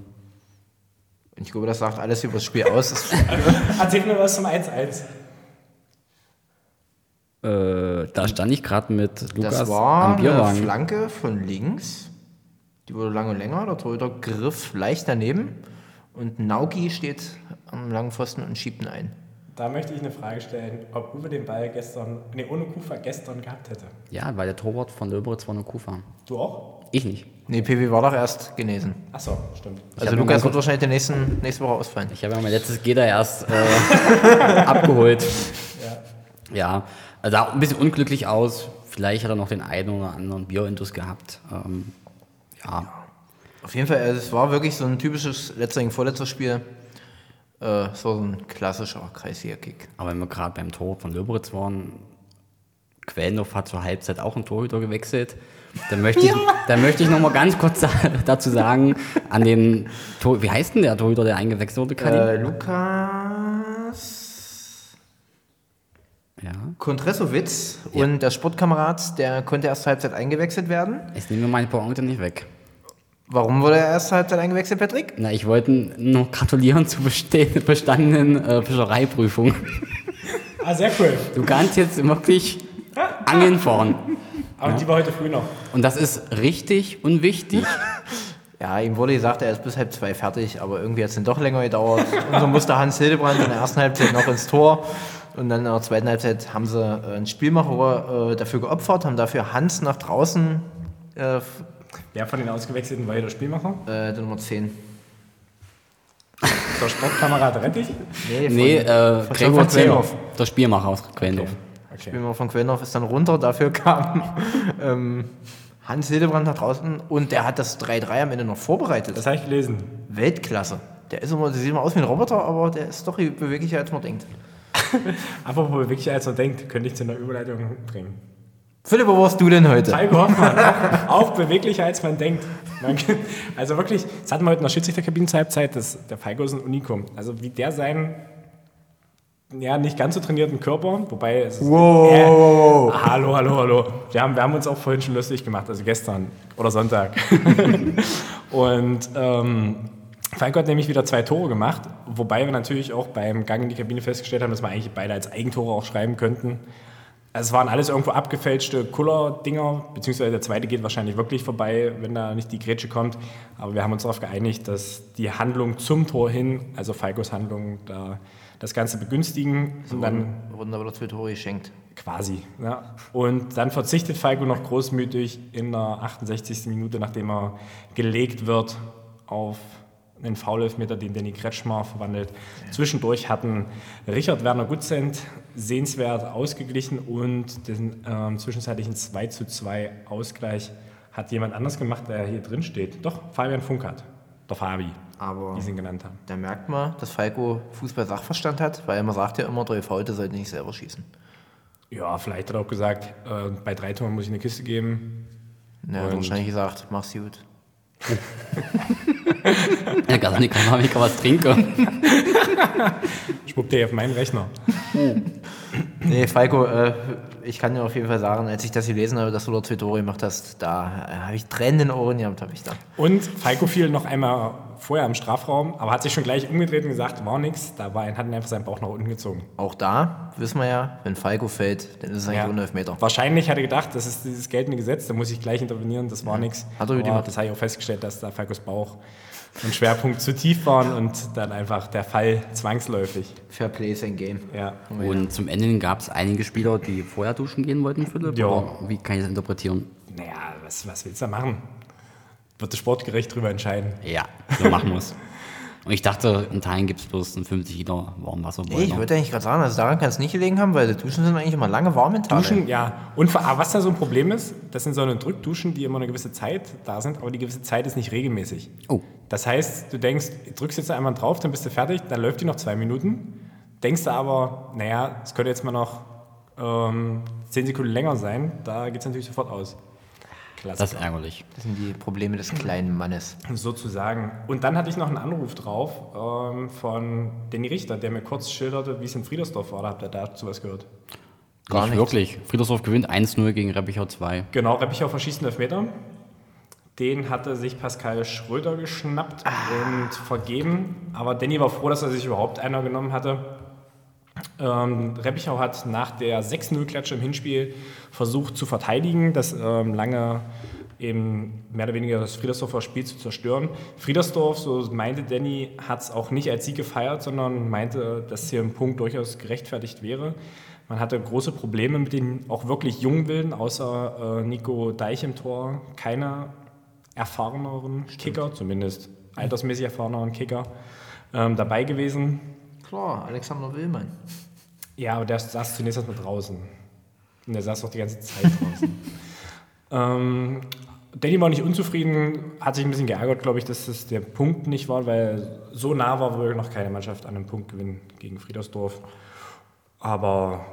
Ich glaube, das sagt alles über das Spiel aus. <laughs> <laughs> Das Erzählt mir was zum 1-1. äh, da stand ich gerade mit Lukas Das war am eine Bierwagen. Flanke von links. Die wurde lange länger. Der Torhüter griff leicht daneben. Und Nauki steht am langen Pfosten und schiebt ihn ein. Da möchte ich eine Frage stellen, ob Uwe den Ball gestern, nee, ohne Kufa gestern gehabt hätte. Ja, weil der Torwart von Löberitz war eine Kufa. Du auch? Ich nicht. Nee, PW war doch erst genesen. Achso, stimmt. Also Lukas wird wahrscheinlich die nächsten, nächste Woche ausfallen. Ich habe ja mein letztes Gitter erst äh, <laughs> abgeholt. Ja. also sah ein bisschen unglücklich aus. Vielleicht hat er noch den einen oder anderen Biointus gehabt. Ähm, ja, Auf jeden Fall, also es war wirklich so ein typisches letzter gegen vorletzter Spiel. Äh, so ein klassischer Kreisliga-Kick. aber wenn wir gerade beim Tor von Löberitz waren, Quellendorf hat zur Halbzeit auch einen Torhüter gewechselt. Da möchte ich, da möchte ich noch mal ganz kurz <laughs> dazu sagen, an den Tor, wie heißt denn der Torhüter, der eingewechselt wurde? Äh, Lukas ja. Kontresowitz und der Sportkamerad, der konnte erst zur Halbzeit eingewechselt werden. Jetzt nehmen wir meine Pointe nicht weg. Warum wurde er erst Halbzeit eingewechselt, Patrick? Na, ich wollte noch gratulieren zur bestandenen äh, Fischereiprüfung. Ah, sehr cool. Du kannst jetzt wirklich angeln fahren. Aber die war heute früh noch. Und das ist richtig und wichtig. <laughs> Ja, ihm wurde gesagt, er ist bis halb zwei fertig, aber irgendwie hat es dann doch länger gedauert. Und so musste Hans Hildebrand in der ersten Halbzeit noch ins Tor. Und dann in der zweiten Halbzeit haben sie äh, einen Spielmacher äh, dafür geopfert, haben dafür Hans nach draußen, äh, Wer von den Ausgewechselten war hier der Spielmacher? äh, die Nummer 10. Der Sportkamerad Rettich? Nee, von, Nee, äh, von Gregor Zellhoff, der Spielmacher aus Quellendorf. Okay. Spielmacher von Quellendorf ist dann runter, dafür kam <laughs> ähm, Hans Hildebrand nach draußen und der hat das 3-3 am Ende noch vorbereitet. Das habe ich gelesen. Weltklasse. Der ist immer, der sieht immer aus wie ein Roboter, aber der ist doch beweglicher, als man denkt. <laughs> Apropos wirklich als man denkt, könnte ich zu einer Überleitung bringen. Philipp, wo warst du denn heute? Falco Hoffmann, <laughs> auch, auch beweglicher als man denkt. Also wirklich, das hatten wir heute in der Schiedsrichterkabine zur Halbzeit, das, der Falco ist ein Unikum. Also wie der seinen, ja, nicht ganz so trainierten Körper, wobei es ist, Wow. äh, hallo, hallo, hallo. Wir haben, wir haben uns auch vorhin schon lustig gemacht, also gestern oder Sonntag. <laughs> Und ähm, Falco hat nämlich wieder zwei Tore gemacht, wobei wir natürlich auch beim Gang in die Kabine festgestellt haben, dass wir eigentlich beide als Eigentore auch schreiben könnten. Also es waren alles irgendwo abgefälschte Kuller-Dinger, beziehungsweise der zweite geht wahrscheinlich wirklich vorbei, wenn da nicht die Grätsche kommt. Aber wir haben uns darauf geeinigt, dass die Handlung zum Tor hin, also Falkos Handlung, da das Ganze begünstigen und dann wurden da wieder zwei Tore geschenkt. quasi. Ja. Und dann verzichtet Falco noch großmütig in der 68. Minute, nachdem er gelegt wird, auf einen Foul-Elfmeter, den Danny Kretschmer verwandelt. Zwischendurch hatten Richard Werner Gutzent sehenswert ausgeglichen und den ähm, zwischenzeitlichen 2 zu 2 Ausgleich hat jemand anders gemacht, der hier drin steht. Doch, Fabian Funkert. Der Fabi, Aber wie sie ihn genannt haben. da merkt man, dass Falco Fußball-Sachverstand hat, weil man sagt ja immer, der Faulte sollte nicht selber schießen. Ja, vielleicht hat er auch gesagt, äh, bei drei Toren muss ich eine Kiste geben. Ja, wahrscheinlich gesagt, mach's gut. <laughs> <laughs> Ja, gar nicht, kann man nicht was trinken. Schwuppt der auf meinen Rechner. Nee, Falco, äh, ich kann dir auf jeden Fall sagen, als ich das gelesen habe, dass du dort zwei Tore gemacht hast, da äh, habe ich Tränen in den Ohren gehabt, habe ich da. Und Falco fiel noch einmal vorher im Strafraum, aber hat sich schon gleich umgedreht und gesagt, war nix. Da war, hat ihn einfach seinen Bauch nach unten gezogen. Auch da wissen wir ja, wenn Falco fällt, dann ist es eigentlich Ja. Elfmeter. Wahrscheinlich hat er gedacht, das ist dieses geltende Gesetz, da muss ich gleich intervenieren, das war nichts. Hat er Aber das habe ich auch festgestellt, dass da Falcos Bauch und Schwerpunkt zu tief waren und dann einfach der Fall zwangsläufig. Fair Play ist ein Game. Ja. Und zum Ende gab es einige Spieler, die vorher duschen gehen wollten, Philipp? Ja. Wie kann ich das interpretieren? Naja, was, was willst du da machen? Wird das Sportgericht drüber entscheiden. Ja, so machen wir es. Und ich dachte, in Teilen gibt es bloß einen 50 Liter Warmwasserboiler. Nee, ich wollte eigentlich gerade sagen, also daran kann es nicht gelegen haben, weil die Duschen sind eigentlich immer lange warm in Thailand. Duschen, ja. Und aber was da so ein Problem ist, das sind so eine Drückduschen, die immer eine gewisse Zeit da sind, aber die gewisse Zeit ist nicht regelmäßig. Oh. Das heißt, du denkst, drückst jetzt einmal drauf, dann bist du fertig, dann läuft die noch zwei Minuten. Denkst du aber, naja, es könnte jetzt mal noch ähm, zehn Sekunden länger sein, da geht es natürlich sofort aus. Klasse. Das ist ärgerlich. Das sind die Probleme des kleinen Mannes. Sozusagen. Und dann hatte ich noch einen Anruf drauf ähm, von Danny Richter, der mir kurz schilderte, wie es in Friedersdorf war. Da habt ihr dazu was gehört? Gar Nicht nichts. wirklich. Friedersdorf gewinnt 1-0 gegen Reppichau 2. Genau, Reppichau verschießt einen Elfmeter. Den hatte sich Pascal Schröder geschnappt und vergeben. Aber Danny war froh, dass er sich überhaupt einer genommen hatte. Ähm, Reppichau hat nach der 6-0-Klatsche im Hinspiel versucht zu verteidigen, das ähm, lange eben mehr oder weniger das Friedersdorfer Spiel zu zerstören. Friedersdorf, so meinte Danny, hat es auch nicht als Sieg gefeiert, sondern meinte, dass hier ein Punkt durchaus gerechtfertigt wäre. Man hatte große Probleme mit den auch wirklich jungen Wilden, außer äh, Nico Deich im Tor, keine erfahreneren Kicker, zumindest altersmäßig erfahreneren Kicker, ähm, dabei gewesen. Klar, Alexander Willmann. Ja, aber der saß zunächst erstmal draußen. Und der saß auch die ganze Zeit draußen. <laughs> ähm, Danny war nicht unzufrieden, hat sich ein bisschen geärgert, glaube ich, dass das der Punkt nicht war, weil so nah war wohl noch keine Mannschaft an einem Punktgewinn gegen Friedersdorf. Aber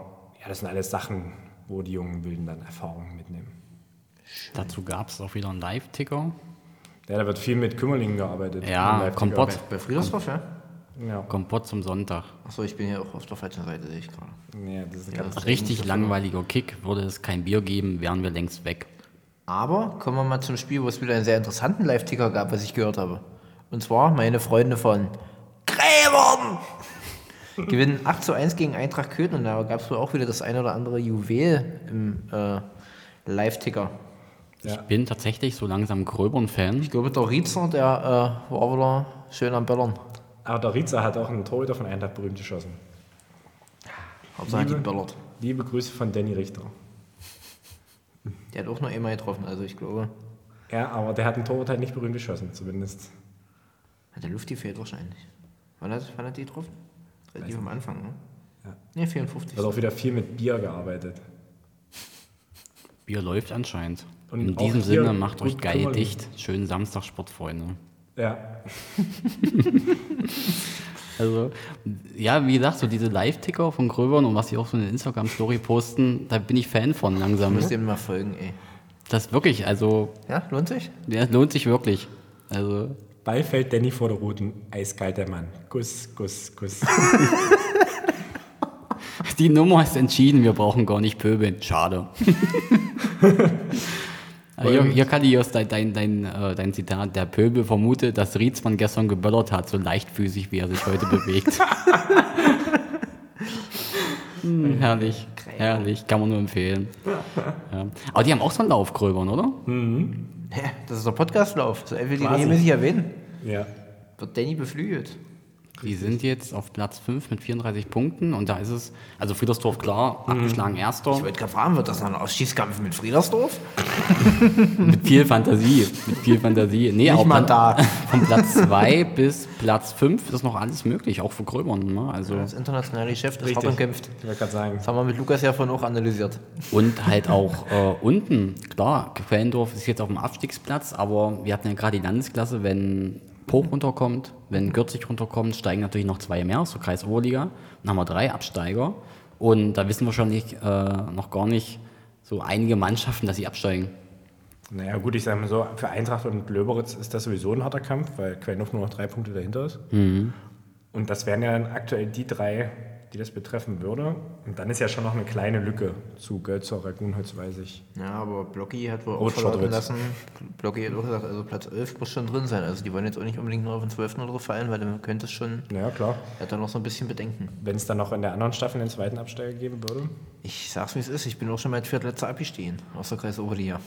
ja, das sind alles Sachen, wo die jungen Wilden dann Erfahrungen mitnehmen. Dazu gab es auch wieder einen Live-Ticker. Ja, da wird viel mit Kümmerlingen gearbeitet. Ja. Kompott. Bei Friedersdorf, ja? Ja. Kompott zum Sonntag. Achso, ich bin hier auch auf der falschen Seite, sehe ich gerade. ja, das ist ganz Richtig langweiliger Kick. Würde es kein Bier geben, wären wir längst weg. Aber kommen wir mal zum Spiel, wo es wieder einen sehr interessanten Live-Ticker gab, was ich gehört habe. Und zwar meine Freunde von Gräbern <laughs> gewinnen 8 zu 1 gegen Eintracht Köthen und da gab es wohl auch wieder das eine oder andere Juwel im äh, Live-Ticker. Ich bin tatsächlich so langsam Gröbern-Fan. Ich glaube, der Rietzer, der äh, war wieder schön am Böllern. Aber der Riza hat auch einen Torhüter von Eintracht berühmt geschossen. Hauptsache die Liebe- böllert. Liebe Grüße von Danny Richter. Der hat auch nur einmal getroffen, also ich glaube, Ja, aber der hat einen Torhüter halt nicht berühmt geschossen, zumindest. hat der Luft gefehlt wahrscheinlich. Wann hat, wann hat die getroffen? Relativ am Anfang, ne? Ja. Ne, 54. Hat auch wieder viel mit Bier gearbeitet. Bier läuft anscheinend. Und In diesem Sinne, macht euch geil kümmern. dicht. Schönen Samstagsport, Freunde. Ja. <laughs> Also, ja, wie gesagt, so diese Live-Ticker von Gröbern und was sie auch so in der Instagram-Story posten, da bin ich Fan von langsam. Müsst ihr mir mal folgen, ey. Das wirklich, also, Ja, lohnt sich? der lohnt sich wirklich. Also, Ball fällt Danny vor der Routen. Eiskalt der Mann. Kuss, Kuss, Kuss. <laughs> die Nummer ist entschieden, wir brauchen gar nicht pöbeln. Schade. <laughs> Hier, hier kann ich dein, dein, dein, äh, dein Zitat, der Pöbel vermutet, dass Rietzmann gestern geböllert hat, so leichtfüßig, wie er sich heute bewegt. <laughs> hm, herrlich, herrlich, kann man nur empfehlen. Ja. Aber die haben auch so einen Laufgröbern, oder? Hä, das ist der Podcastlauf. So einfach die regelmäßig erwähnen. ja. Wird Danny beflügelt. Die sind jetzt auf Platz 5 mit 34 Punkten und da ist es, also Friedersdorf klar, abgeschlagen Erster, Ich wollte gerade fragen, wird das noch ein Ausschießkampf mit Friedersdorf? <laughs> mit viel Fantasie, mit viel Fantasie. Nee, Nicht auch mal da. <laughs> Von Platz 2 bis Platz 5 ist noch alles möglich, auch für Gröbern. Ne? Also, Das internationale Geschäft ist hart umkämpft. Ich wollte gerade sagen. Das haben wir mit Lukas ja vorhin auch analysiert. und halt auch äh, unten, klar, Quellendorf ist jetzt auf dem Abstiegsplatz, aber wir hatten ja gerade die Landesklasse, wenn Poch runterkommt, wenn Gürzig runterkommt, steigen natürlich noch zwei mehr aus der Kreisoberliga. Dann haben wir drei Absteiger und da wissen wir schon nicht, äh, noch gar nicht so einige Mannschaften, dass sie absteigen. Naja, gut, ich sage mal so, für Eintracht und Löberitz ist das sowieso ein harter Kampf, weil Quellenhof nur noch drei Punkte dahinter ist. Und das wären ja dann aktuell die drei, die das betreffen würde. Und dann ist ja schon noch eine kleine Lücke zu Gölzer, Ragunholz, weiß ich. Ja, aber Blocky hat wohl auch verlauten lassen. Blocky hat auch gesagt, also Platz 11 muss schon drin sein. Also die wollen jetzt auch nicht unbedingt nur auf den 12. oder fallen, weil dann könnte es schon, Ja, klar. er hat da noch so ein bisschen Bedenken. Wenn es dann noch in der anderen Staffel den zweiten Absteiger geben würde. Ich sag's wie es ist, ich bin auch schon mal viertletzter abgestiegen aus der Kreis Oberliga.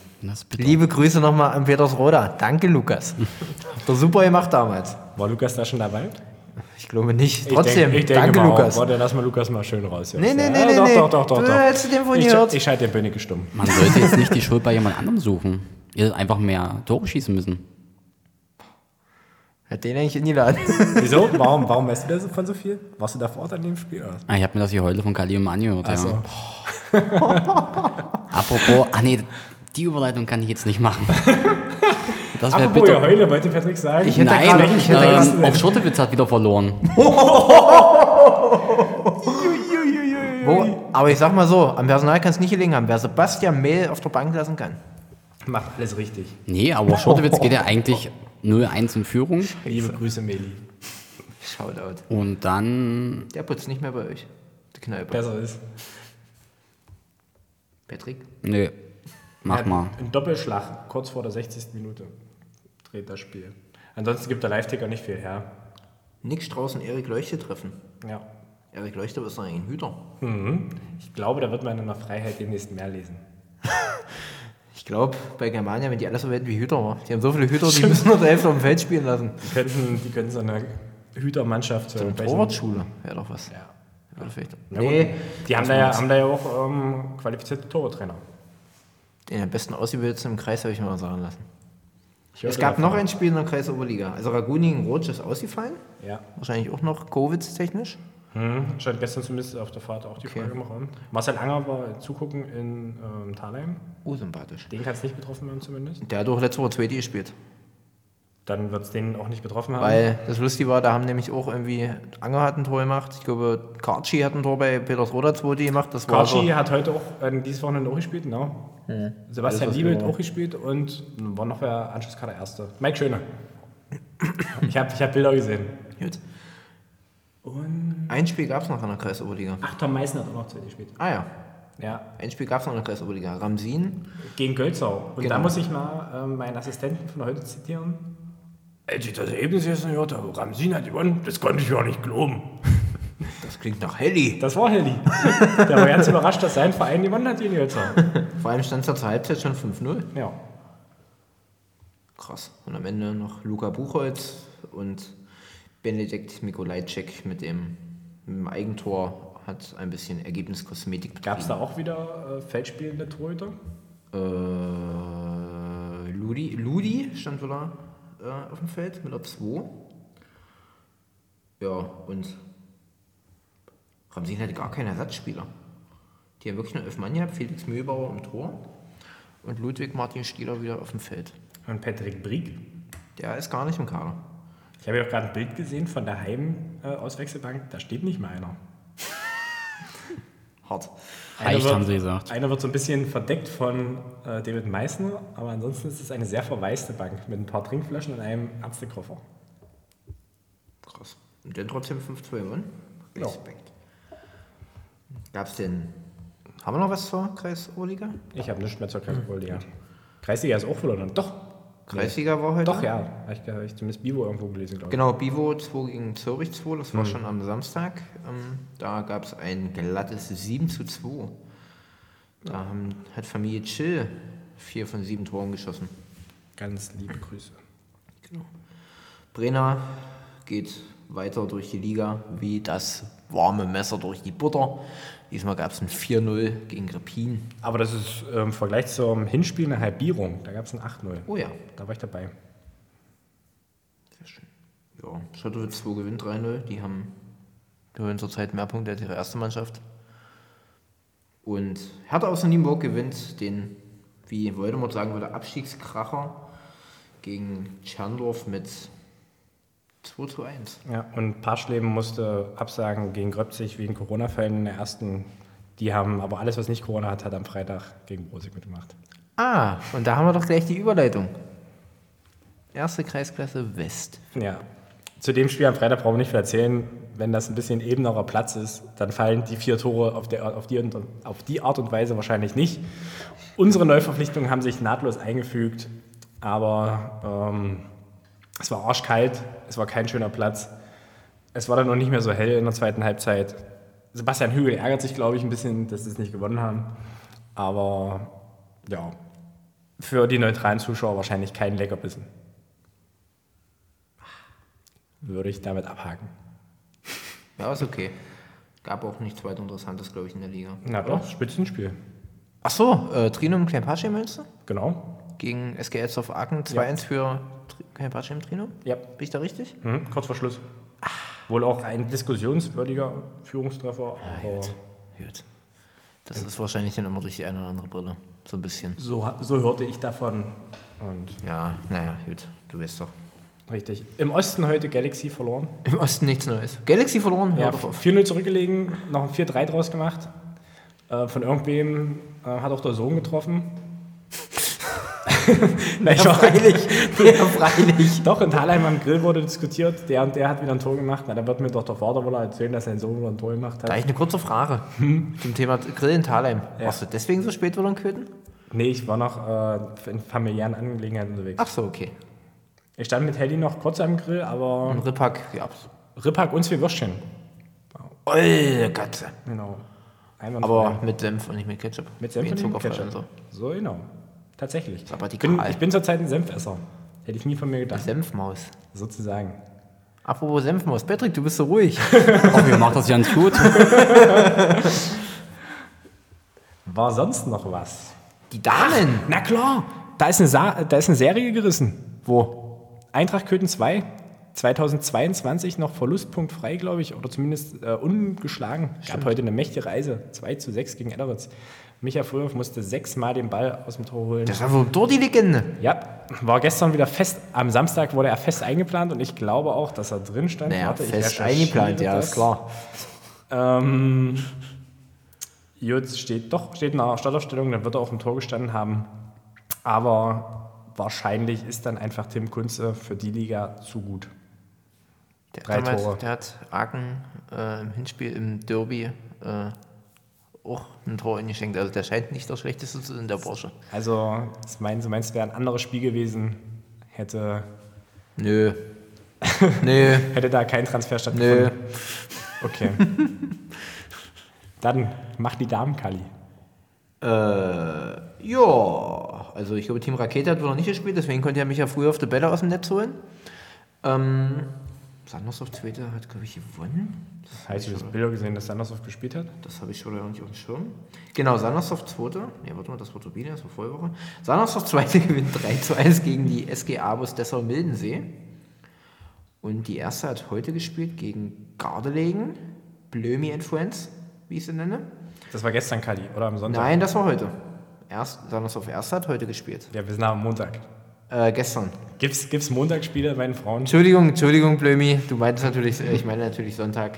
Liebe Grüße nochmal an Petersroda. Danke, Lukas. <laughs> Habt ihr super gemacht damals. War Lukas da schon dabei? Ich glaube nicht. Ich Trotzdem, denk- ich denke danke, mal Lukas. Auch. Warte, lass mal Lukas mal schön raus. Jungs. Nee, nee, nee, ja, nee, doch, nee. Doch, doch, doch, Du doch. hättest den wohl ich, gehört. ich schalte den Bönnecke stumm. Man sollte jetzt nicht die Schuld bei jemand anderem suchen. Ihr hättet einfach mehr Tore schießen müssen. Hätte den eigentlich eingeladen. <laughs> Wieso? <laughs> Warum, warum weißt du das von so viel? Warst du da vor Ort an dem Spiel? Oder? Ah, Ich habe mir das hier heute von Kali und angehört. Ach so. Ja. <laughs> Apropos, ah nee, die Überleitung kann ich jetzt nicht machen. Das wäre Apropos ja bitter. Heule, wollte Patrick sagen. Ich hätte Nein, gerade- ich hätte ähm, auf Schottewitz hat wieder verloren. <laughs> Wo, aber ich sag mal so, am Personal kann es nicht gelegen haben. Wer Sebastian Mehl auf der Bank lassen kann. Macht alles richtig. Nee, aber Schottewitz geht ja eigentlich 0-1 in Führung. Liebe Grüße, Meli. Shoutout. Und dann, Der putzt nicht mehr bei euch. Die Kneipe. Besser ist. Patrick? nee, mach mal. Ein Doppelschlag, kurz vor der 60. Minute. Dreht das Spiel. Ansonsten gibt der Live-Ticker nicht viel her. Nick Strauß und Erik Leuchte treffen. Ja. Erik Leuchte ist eigentlich ein Hüter. Ich glaube, da wird man in der Freiheit demnächst mehr lesen. <laughs> Ich glaube, bei Germania, wenn die alle so werden wie Hüter, die haben so viele Hüter, die müssen nur der Hälfte auf dem Feld spielen lassen. Die könnten, die könnten so eine Hütermannschaft. So eine Torwartschule wäre doch was. Ja. Oder vielleicht. Ja, gut. Die haben da, ja, haben da ja auch ähm, qualifizierte Torwarttrainer. Den am besten ausgebildeten im Kreis habe ich mir mal sagen lassen. Es gab davon. noch ein Spiel in der Kreisoberliga. Also Raguni gegen Rotsch ist ausgefallen. Ja. Wahrscheinlich auch noch Covid-technisch. Hm, stand gestern zumindest auf der Fahrt auch die Okay. Frage im Raum. Marcel Anger war zugucken in ähm, Thalheim. Oh, sympathisch. Den kann es nicht betroffen haben zumindest. Der hat auch letzte Woche Zweite gespielt. Dann wird es den auch nicht betroffen haben. Weil das Lustige war, da haben nämlich auch irgendwie Anger hat ein Tor gemacht. Ich glaube, Karchi hat ein Tor bei Petersroda Zweite gemacht. Das war Karchi so, hat heute auch äh, dieses Wochenende auch gespielt, genau. Sebastian was Liebelt wir- auch gespielt und war noch wer Anschlusskader Erste. Mike Schöner. ich habe ich hab Bilder gesehen. Gut. Und Ein Spiel gab es noch in der Kreisoberliga. ach, Tom Meißner hat auch noch zweite gespielt. Ah ja, Ja, ein Spiel gab es noch in der Kreisoberliga. Ramsin. gegen Gölzau. Und da Genau. muss ich mal ähm, meinen Assistenten von heute zitieren. Als ich das Ergebnis jetzt gehört habe, Ramsin hat gewonnen, das konnte ich ja nicht glauben. <laughs> Das klingt nach Helly. Das war Helly. <laughs> Der war ganz überrascht, dass sein Verein gewonnen hat gegen Gölzau. Vor allem stand es ja zur Halbzeit schon 5-0. Ja. Krass. Und am Ende noch Luca Buchholz und Benedikt Mikolajczyk mit dem, mit dem Eigentor hat ein bisschen Ergebniskosmetik betrieben. Gab es da auch wieder äh, feldspielende Torhüter? Äh, Ludi, Ludi stand wieder äh, auf dem Feld mit der 2. Ja, und Ramsin hatte gar keinen Ersatzspieler. Die haben wirklich nur elf Mann gehabt, Felix Mühlbauer im Tor und Ludwig Martin Stieler wieder auf dem Feld. Und Patrick Brieg. Der ist gar nicht im Kader. Ich habe ja auch gerade ein Bild gesehen von der Heim-Auswechselbank. Da steht nicht mal einer. Hart. Einer wird- haben sie gesagt. Einer wird so ein bisschen verdeckt von äh, David Meissner, aber ansonsten ist es eine sehr verwaiste Bank mit ein paar Trinkflaschen und einem Ärztekoffer. Krass. Und dann trotzdem 5-2 gewonnen? Ja. Respekt. Gab es denn. Haben wir noch was zur Kreis-Oberliga? Ich habe nichts mehr zur Kreisliga. Kreisliga ist auch verloren. Doch, Kreisliga war heute? doch, ja. Habe ich, hab ich zumindest Bivo irgendwo gelesen, glaube ich. Genau, Bivo 2 gegen Zürich 2, das war schon am Samstag. Ähm, da gab es ein glattes 7 zu 2. Da haben, hat Familie Chill 4 von 7 Toren geschossen. Ganz liebe Grüße. Brenner geht weiter durch die Liga wie das warme Messer durch die Butter. Diesmal gab es ein 4-0 gegen Repin. Aber das ist ähm, im Vergleich zum Hinspiel eine Halbierung. Da gab es ein 8-0. Oh ja, Da war ich dabei. sehr schön. Ja, Schottowitz 2 gewinnt 3-0. Die haben gehören zurzeit mehr Punkte als ihre erste Mannschaft. Und Hertha aus Nienburg gewinnt den, wie Voldemort sagen würde, Abstiegskracher gegen Tscherndorf mit 2 zu 1. Ja, und Parschleben musste absagen gegen Gröbzig wegen Corona-Fällen in der ersten. Die haben aber alles, was nicht Corona hat, hat am Freitag gegen Brosig mitgemacht. Ah, und da haben wir doch gleich die Überleitung. Erste Kreisklasse West. Ja. Zu dem Spiel am Freitag brauchen wir nicht viel erzählen. Wenn das ein bisschen ebenerer Platz ist, dann fallen die vier Tore auf, der, auf, die, auf die Art und Weise wahrscheinlich nicht. Unsere Neuverpflichtungen haben sich nahtlos eingefügt, aber ähm, es war arschkalt, es war kein schöner Platz. Es war dann noch nicht mehr so hell in der zweiten Halbzeit. Sebastian Hügel ärgert sich, glaube ich, ein bisschen, dass sie es nicht gewonnen haben. Aber ja, für die neutralen Zuschauer wahrscheinlich kein Leckerbissen. Würde ich damit abhaken. Ja, ist okay. Gab auch nichts weiter Interessantes, glaube ich, in der Liga. Na doch, Spitzenspiel. Ach so, äh, Trinum Klempatsche meinst du? Genau. Gegen SG auf Aachen 2-1 für Trinum? Ja. Bin ich da richtig? Mhm, kurz vor Schluss. Wohl auch ein diskussionswürdiger Führungstreffer. aber Gut. Das ist wahrscheinlich dann immer durch die eine oder andere Brille. So ein bisschen. so, so hörte ich davon. Und Ja, naja, gut. Du weißt doch. richtig. Im Osten heute Galaxy verloren. <laughs> Im Osten nichts Neues. Galaxy verloren? Ja, Hör doch auf. 4-0 zurückgelegen, noch ein 4-3 draus gemacht. Äh, von irgendwem äh, hat auch der Sohn getroffen. <laughs> Nein, Ja, freilich. <laughs> Ja, freilich. Doch, in Thalheim am Grill wurde diskutiert, der und der hat wieder ein Tor gemacht. Na, da wird mir doch der Vater wohl erzählen, dass sein Sohn wieder ein Tor gemacht hat. habe ich eine kurze Frage zum Thema Grill in Thalheim. Ja. Warst du deswegen so spät wieder in Köthen? Nee, ich war noch äh, in familiären Angelegenheiten unterwegs. Ach so, okay. Ich stand mit Helly noch kurz am Grill, aber Ein Rippack gab's. Rippack und zwei Würstchen. Olle Katze. Genau. Einwandfrei. Aber mit Senf und nicht mit Ketchup. mit Senf und Zuckerfrei Ketchup. und so. So, genau. Tatsächlich. aber ich, bin, ich bin zurzeit ein Senfesser. Hätte ich nie von mir gedacht. Senfmaus. Sozusagen. Apropos Senfmaus. Patrick, du bist so ruhig. <laughs> Oh, ihr macht das ganz gut. <laughs> War sonst noch was? Die Damen. Na klar, da ist eine, Sa da ist eine Serie gerissen. Wo? Eintracht Köthen 2, 2022 noch verlustpunktfrei, glaube ich, oder zumindest äh, ungeschlagen. Gab heute eine mächtige Reise, 2 zu 6 gegen Edderitz. Micha Fröhoff musste sechsmal den Ball aus dem Tor holen. Das war wohl dort die Legende. Ja, war gestern wieder fest, am Samstag wurde er fest eingeplant und ich glaube auch, dass er drin stand. Naja, Warte, fest eingeplant, ja, das. ist klar. Ähm, Jutz steht doch, steht in einer Startaufstellung, dann wird er auch im Tor gestanden haben. Aber wahrscheinlich ist dann einfach Tim Kunze für die Liga zu gut. Der, Drei damals, Tore. der hat Aachen äh, im Hinspiel im Derby äh, auch ein Tor eingeschenkt. Also der scheint nicht der schlechteste zu sein in der Branche. Also, das meinst, du meinst, wäre ein anderes Spiel gewesen, hätte, Nö. Nö. <laughs> hätte da kein Transfer stattgefunden. Nö. Okay. <laughs> dann mach die Damen-Kali. Äh, ja, also ich glaube, Team Rakete hat wohl noch nicht gespielt, deswegen konnte er mich ja früher auf der Bälle aus dem Netz holen. Ähm, Sandersdorf Zweite hat, glaube ich, gewonnen. Das, Hast du das Bilder gesehen, dass Sandersdorf gespielt hat? das habe ich schon noch nicht auf dem Schirm. Genau, Sandersdorf Zweite. Ne, warte mal, das war Turbine, das war Vorwoche. Sandersdorf Zweite <laughs> gewinnt 3 zu 1 gegen die SG Abus Dessau-Mildensee. Und die erste hat heute gespielt gegen Gardelegen, Blömi Influence, wie ich sie nenne. Das war gestern Kali, oder am Sonntag? Nein, das war heute. Erst, Sandersdorf Erste hat heute gespielt. Ja, wir sind am Montag. Äh, gestern. Gibt's, gibt's Montagsspiele bei den Frauen? Entschuldigung, Entschuldigung, Blömi. Du meintest natürlich, äh, ich meine natürlich Sonntag.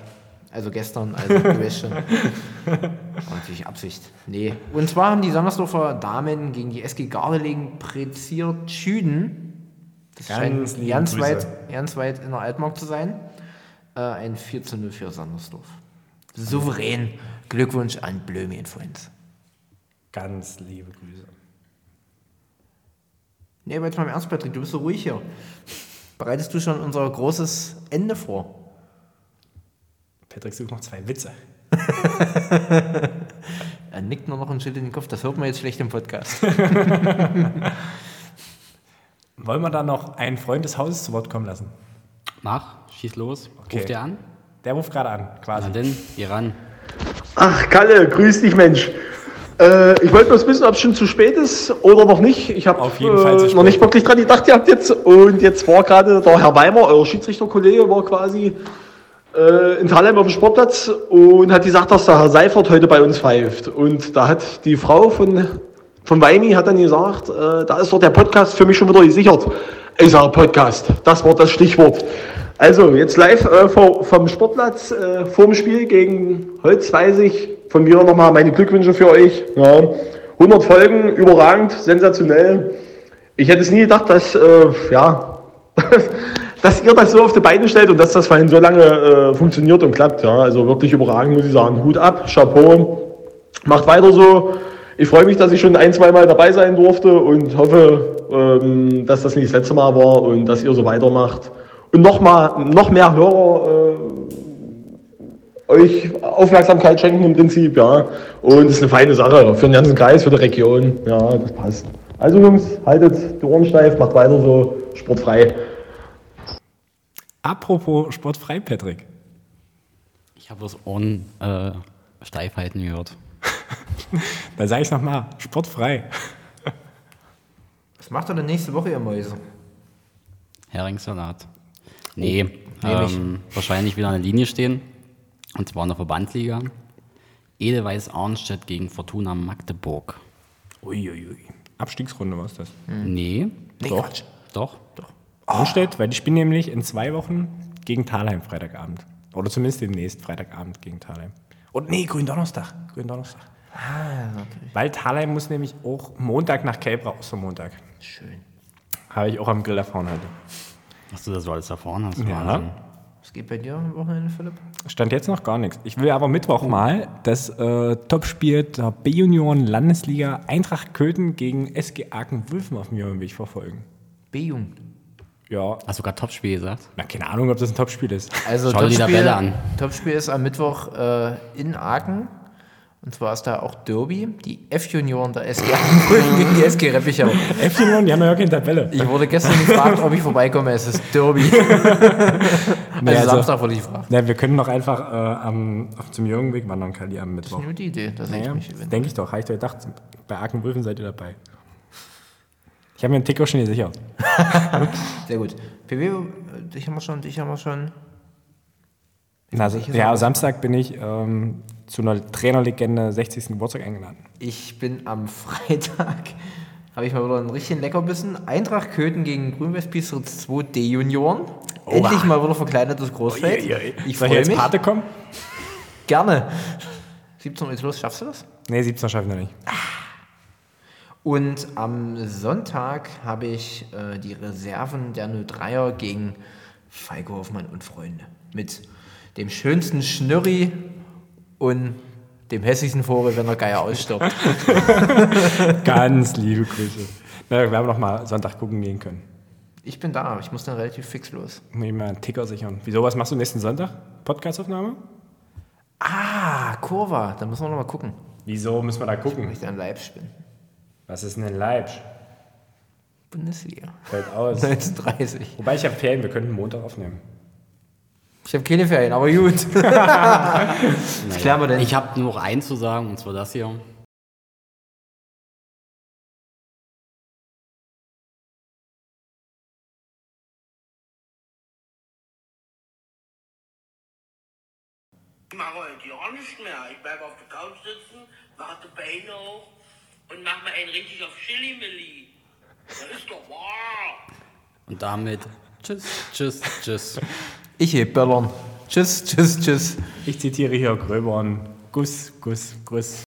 Also gestern, also du weißt schon. <laughs> War natürlich Absicht. Nee. Und zwar haben die Sandersdorfer Damen gegen die SG Gardelegen Preziert Schüden. Das Ganz scheint ganz Grüße. weit, ganz weit in der Altmark zu sein. Äh, ein 4 zu 0 für Sandersdorf. Souverän. Glückwunsch an Blömi Influence. Ganz liebe Grüße. Nee, aber jetzt mal im Ernst, Patrick, du bist so ruhig hier. Bereitest du schon unser großes Ende vor? Patrick sucht noch zwei Witze. <laughs> Er nickt nur noch und schüttelt den Kopf. Das hört man jetzt schlecht im Podcast. <laughs> Wollen wir da noch einen Freund des Hauses zu Wort kommen lassen? Mach, schieß los. Okay. Ruf dir an. Der ruft gerade an, quasi. Na denn, geh ran. Ach, Kalle, grüß dich, Mensch. Äh, ich wollte bloß wissen, ob es schon zu spät ist oder noch nicht. Ich habe äh, noch nicht wirklich dran gedacht gehabt jetzt. Und jetzt war gerade der Herr Weimer, euer Schiedsrichterkollege, war quasi äh, in Thalheim auf dem Sportplatz und hat gesagt, dass der Herr Seifert heute bei uns pfeift. Und da hat die Frau von, von Weimi hat dann gesagt, äh, da ist doch der Podcast für mich schon wieder gesichert. Ich sage Podcast, das war das Stichwort. Also jetzt live äh, vom Sportplatz äh, vorm Spiel gegen Holz weiß ich. Von mir nochmal meine Glückwünsche für euch. Ja. 100 Folgen, überragend, sensationell. Ich hätte es nie gedacht, dass, äh, ja, <laughs> dass ihr das so auf die Beine stellt und dass das vorhin so lange äh, funktioniert und klappt. Ja, also wirklich überragend, muss ich sagen. Hut ab, Chapeau. Macht weiter so. Ich freue mich, dass ich schon ein, zwei Mal dabei sein durfte und hoffe, ähm, dass das nicht das letzte Mal war und dass ihr so weitermacht. Und noch, mal, noch mehr Hörer äh, euch Aufmerksamkeit schenken im Prinzip, ja. Und es ist eine feine Sache für den ganzen Kreis, für die Region. Ja, das passt. Also Jungs, haltet die Ohren steif, macht weiter so, sportfrei. Apropos sportfrei, Patrick. Ich habe das Ohren äh, Steifheiten gehört. <laughs> Da sage ich nochmal, sportfrei. Was macht er denn nächste Woche, ihr Mäuse? Heringssalat. Nee, nehm ich. ähm, wahrscheinlich wieder an der Linie stehen. Und zwar in der Verbandsliga. Edelweiß Arnstedt gegen Fortuna Magdeburg. Uiuiui. Abstiegsrunde war es das. Nee, Nee, Doch. Quatsch. doch. Arnstedt, weil die spielen nämlich in zwei Wochen gegen Thalheim Freitagabend. Oder zumindest demnächst Freitagabend gegen Thalheim. Und nee, Gründonnerstag. Gründonnerstag. Weil Thalheim muss nämlich auch Montag nach Kelbra, Ostermontag. Schön. Habe ich auch am Grill erfahren heute. Dass du das so alles erfahren hast. Ja. Wahnsinn. Was geht bei dir am Wochenende, Philipp? Stand jetzt noch gar nichts. Ich will aber Mittwoch mal das äh, Topspiel der B-Junioren Landesliga Eintracht Köthen gegen SG Aachen-Wülfen auf mir Weg verfolgen. B-Jugend. Ja, Hast du gerade Topspiel gesagt? na, keine Ahnung, ob das ein Topspiel ist. Also Schau dir die Tabelle an. Topspiel ist am Mittwoch äh, in Aachen. Und zwar ist da auch Derby. Die F-Junioren der SG Aachen gegen die SG Reppichau. <laughs> F-Junioren, die haben ja keine Tabelle. Ich wurde gestern gefragt, ob ich vorbeikomme. Es ist Derby. Nee, <laughs> also, also- Samstag wurde ich gefragt. Na, wir können doch einfach äh, am, auf zum Jürgenweg wandern, Kali, am Mittwoch. Nur die Idee, dass ich Naja, mich gewinne. denke ich doch. Habe ich doch gedacht, bei Aachen-Wülfen seid ihr dabei. Ich habe mir einen Ticker schon gesichert. <laughs> Sehr gut. PW, äh, dich haben wir schon, dich haben wir schon. Na, ja? Samstag bin ich ähm, zu einer Trainerlegende 60. Geburtstag eingeladen. Ich bin am <laughs> Freitag, habe ich mal wieder einen richtigen Leckerbissen. Eintracht Köthen gegen Grünwest Piesritz 2 D-Junioren. Endlich mal wieder verkleinetes Großfeld. Ich Soll freue jetzt mich. Pate kommen? Gerne. <laughs> 17 Uhr ist los, schaffst du das? Nee, 17 schaffen wir nicht. Und am Sonntag habe ich äh, die Reserven der 03er gegen Feige Hoffmann und Freunde. Mit dem schönsten Schnürri und dem hässlichsten Vogel, wenn der Geier ausstirbt. <laughs> Ganz liebe Grüße. Na, wir werden noch mal Sonntag gucken gehen können. Ich bin da, ich muss dann relativ fix los. Muss ich mal einen Ticker sichern. Wieso, was machst du nächsten Sonntag? Podcastaufnahme? Ah, Kurva, da müssen wir noch mal gucken, Wieso müssen wir da gucken? ich da in Leipzig bin. Was ist denn ein Leipzig? Bundesliga. Fällt aus. <laughs> 1930. Wobei ich habe Ferien, wir könnten Montag aufnehmen. Ich habe keine Ferien, aber gut. <laughs> Was klären wir denn? Ich habe nur noch eins zu sagen, und zwar das hier. Ich mache heute gar nicht mehr. Ich bleibe auf der Couch sitzen, warte Beine hoch und mach mal einen richtig auf Chili-Milli. Das ist doch wahr. Und damit tschüss, tschüss, tschüss. Ich heb Böllern. Tschüss, tschüss, tschüss. Ich zitiere hier Gröbern. Guss, Guss, Guss.